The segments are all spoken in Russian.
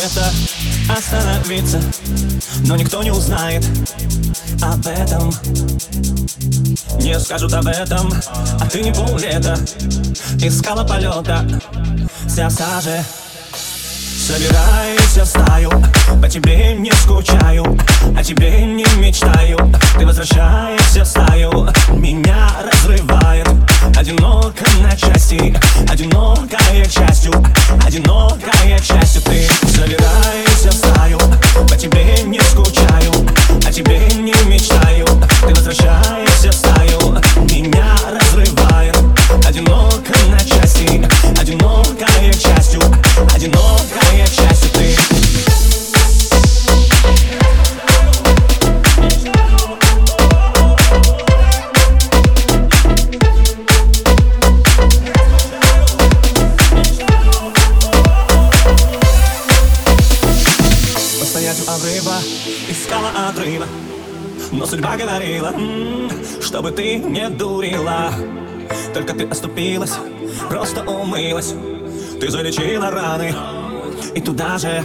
где-то остановиться Но никто не узнает об этом. Не скажут об этом, а ты не поллета Искала полета, вся в саже. Собираюсь в стаю, по тебе не скучаю О тебе не мечтаю, одиноко на части. Одинокая частью, одинокая частью Ты собираешься обрыва, искала отрыва. Но судьба говорила, чтобы ты не дурила. Только ты оступилась, просто умылась. Ты залечила раны, и туда же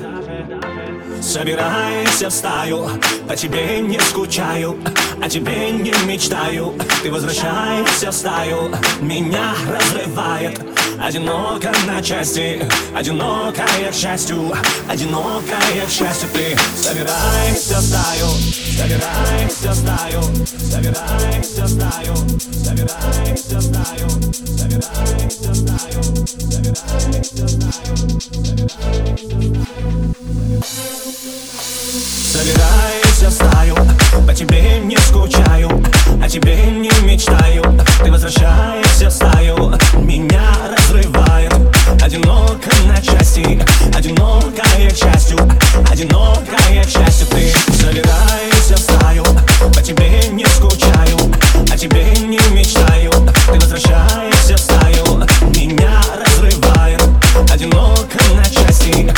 Собирайся в стаю, по тебе не скучаю, о тебе не мечтаю. Ты возвращаешься в стаю, меня разрывает. Одиноко на части, одинокая к счастью, одинокая к счастью. Ты Собирайся в стаю, собирайся в стаю, собирайся в стаю, собирайся в стаю, собирайся в стаю, собирайся в стаю, Собирайся в стаю, по тебе не тебе не мечтаю. Ты возвращаешься в стаю Меня разрывают Одиноко на части.